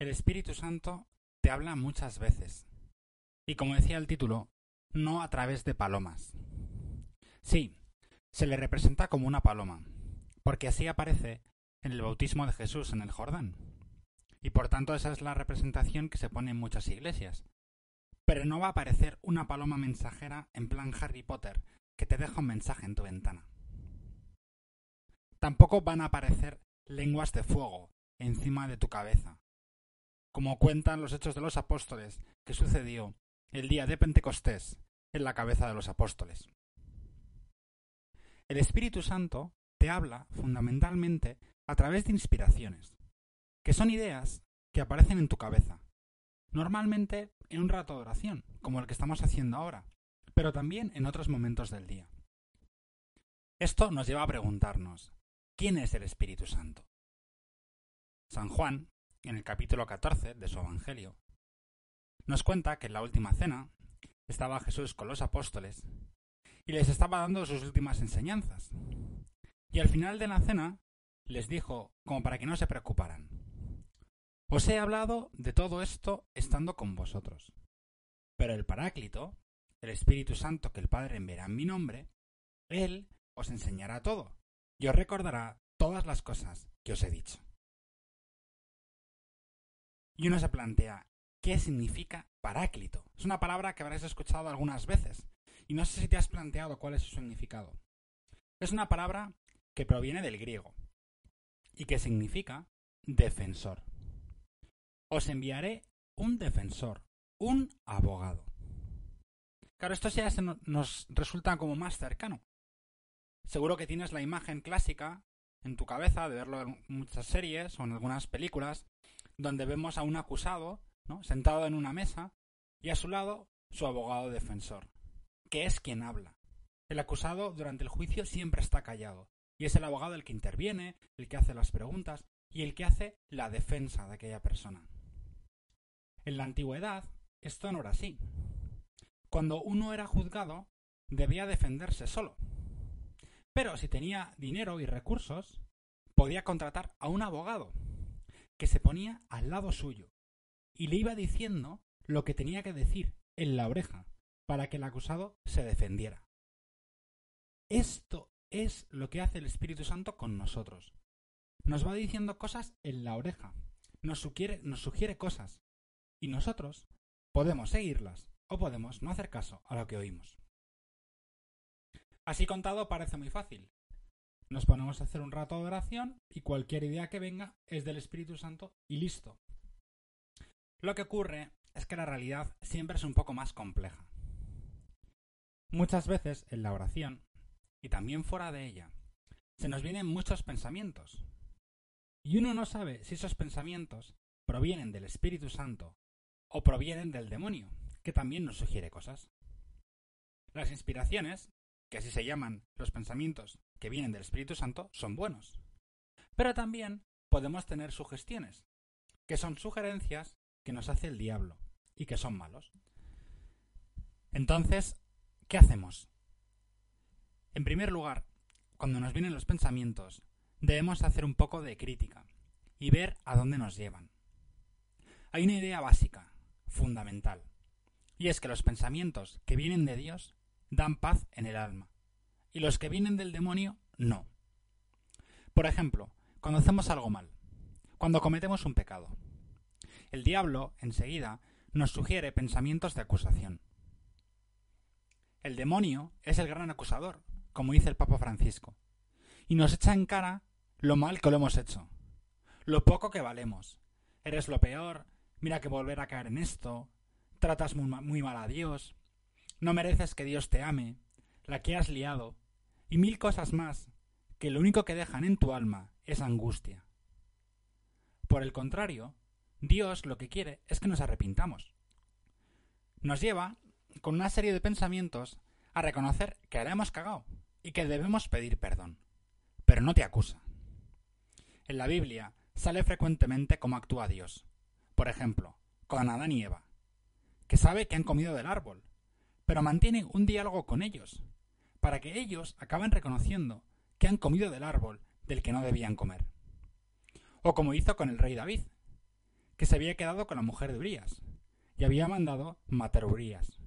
El Espíritu Santo te habla muchas veces. Y como decía el título, no a través de palomas. Sí, se le representa como una paloma, porque así aparece en el bautismo de Jesús en el Jordán. Y por tanto esa es la representación que se pone en muchas iglesias. Pero no va a aparecer una paloma mensajera en plan Harry Potter que te deja un mensaje en tu ventana. Tampoco van a aparecer lenguas de fuego encima de tu cabeza, como cuentan los hechos de los apóstoles que sucedió el día de Pentecostés en la cabeza de los apóstoles. El Espíritu Santo te habla fundamentalmente a través de inspiraciones, que son ideas que aparecen en tu cabeza, normalmente en un rato de oración, como el que estamos haciendo ahora, pero también en otros momentos del día. Esto nos lleva a preguntarnos, ¿quién es el Espíritu Santo? San Juan, en el capítulo 14 de su Evangelio, nos cuenta que en la última cena estaba Jesús con los apóstoles y les estaba dando sus últimas enseñanzas. Y al final de la cena les dijo, como para que no se preocuparan, os he hablado de todo esto estando con vosotros. Pero el Paráclito, el Espíritu Santo que el Padre enviará en mi nombre, Él os enseñará todo y os recordará todas las cosas que os he dicho. Y uno se plantea, ¿qué significa Paráclito? Es una palabra que habréis escuchado algunas veces, y no sé si te has planteado cuál es su significado. Es una palabra que proviene del griego, y que significa defensor. Os enviaré un defensor, un abogado. Claro, esto ya nos resulta como más cercano. Seguro que tienes la imagen clásica en tu cabeza de verlo en muchas series o en algunas películas, donde vemos a un acusado sentado en una mesa y a su lado su abogado defensor, que es quien habla. El acusado durante el juicio siempre está callado, y es el abogado el que interviene, el que hace las preguntas y el que hace la defensa de aquella persona. En la antigüedad esto no era así. Cuando uno era juzgado, debía defenderse solo. Pero si tenía dinero y recursos, podía contratar a un abogado que se ponía al lado suyo y le iba diciendo lo que tenía que decir en la oreja para que el acusado se defendiera. Esto es lo que hace el Espíritu Santo con nosotros. Nos va diciendo cosas en la oreja, nos sugiere, nos sugiere cosas, y nosotros podemos seguirlas o podemos no hacer caso a lo que oímos. Así contado parece muy fácil. Nos ponemos a hacer un rato de oración y cualquier idea que venga es del Espíritu Santo y listo. Lo que ocurre es que la realidad siempre es un poco más compleja. Muchas veces en la oración, y también fuera de ella, se nos vienen muchos pensamientos. Y uno no sabe si esos pensamientos provienen del Espíritu Santo o provienen del demonio, que también nos sugiere cosas. Las inspiraciones, que así se llaman los pensamientos que vienen del Espíritu Santo, son buenos. Pero también podemos tener sugestiones, que son sugerencias que nos hace el diablo y que son malos. Entonces, ¿qué hacemos? En primer lugar, cuando nos vienen los pensamientos, debemos hacer un poco de crítica y ver a dónde nos llevan. Hay una idea básica, fundamental, y es que los pensamientos que vienen de Dios dan paz en el alma, y los que vienen del demonio no. Por ejemplo, cuando hacemos algo mal, cuando cometemos un pecado, el diablo, enseguida, nos sugiere pensamientos de acusación. El demonio es el gran acusador, como dice el Papa Francisco, y nos echa en cara lo mal que lo hemos hecho, lo poco que valemos. Eres lo peor, mira que volver a caer en esto, tratas muy, mal a Dios, no mereces que Dios te ame, la que has liado, y mil cosas más que lo único que dejan en tu alma es angustia. Por el contrario, Dios lo que quiere es que nos arrepintamos. Nos lleva, con una serie de pensamientos, a reconocer que la hemos cagado y que debemos pedir perdón. Pero no te acusa. En la Biblia sale frecuentemente cómo actúa Dios. Por ejemplo, con Adán y Eva, que sabe que han comido del árbol, pero mantiene un diálogo con ellos, para que ellos acaben reconociendo que han comido del árbol del que no debían comer. O como hizo con el rey David, que se había quedado con la mujer de Urias y había mandado matar a Urias.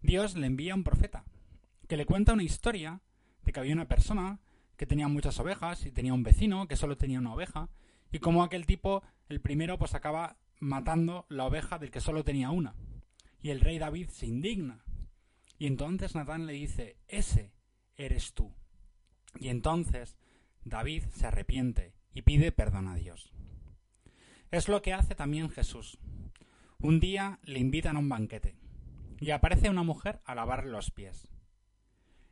Dios le envía un profeta que le cuenta una historia de que había una persona que tenía muchas ovejas y tenía un vecino que solo tenía una oveja y como aquel tipo, el primero, pues acaba matando la oveja del que solo tenía una. Y el rey David se indigna. Y entonces Natán le dice, ese eres tú. Y entonces David se arrepiente y pide perdón a Dios. Es lo que hace también Jesús. Un día le invitan a un banquete y aparece una mujer a lavarle los pies.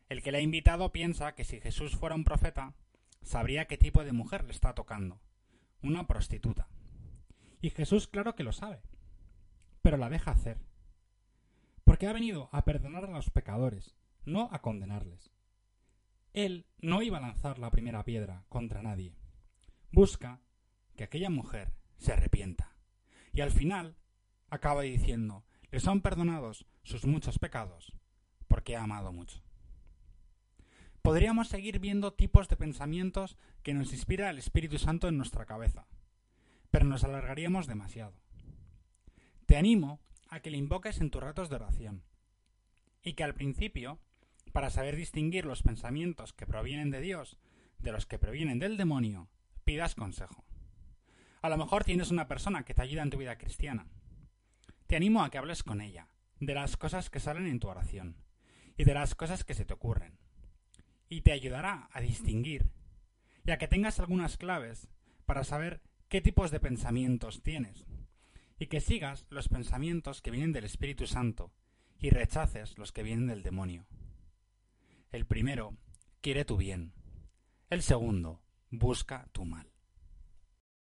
El que le ha invitado piensa que si Jesús fuera un profeta, sabría qué tipo de mujer le está tocando. Una prostituta. Y Jesús claro que lo sabe, pero la deja hacer. Porque ha venido a perdonar a los pecadores, no a condenarles. Él no iba a lanzar la primera piedra contra nadie. Busca que aquella mujer se arrepienta. Y al final acaba diciendo, le son perdonados sus muchos pecados, porque ha amado mucho. Podríamos seguir viendo tipos de pensamientos que nos inspira el Espíritu Santo en nuestra cabeza, pero nos alargaríamos demasiado. Te animo a que le invoques en tus ratos de oración, y que al principio, para saber distinguir los pensamientos que provienen de Dios de los que provienen del demonio, pidas consejo. A lo mejor tienes una persona que te ayuda en tu vida cristiana. Te animo a que hables con ella, de las cosas que salen en tu oración, y de las cosas que se te ocurren. Y te ayudará a distinguir, y a que tengas algunas claves para saber qué tipos de pensamientos tienes, y que sigas los pensamientos que vienen del Espíritu Santo, y rechaces los que vienen del demonio. El primero quiere tu bien. El segundo busca tu mal.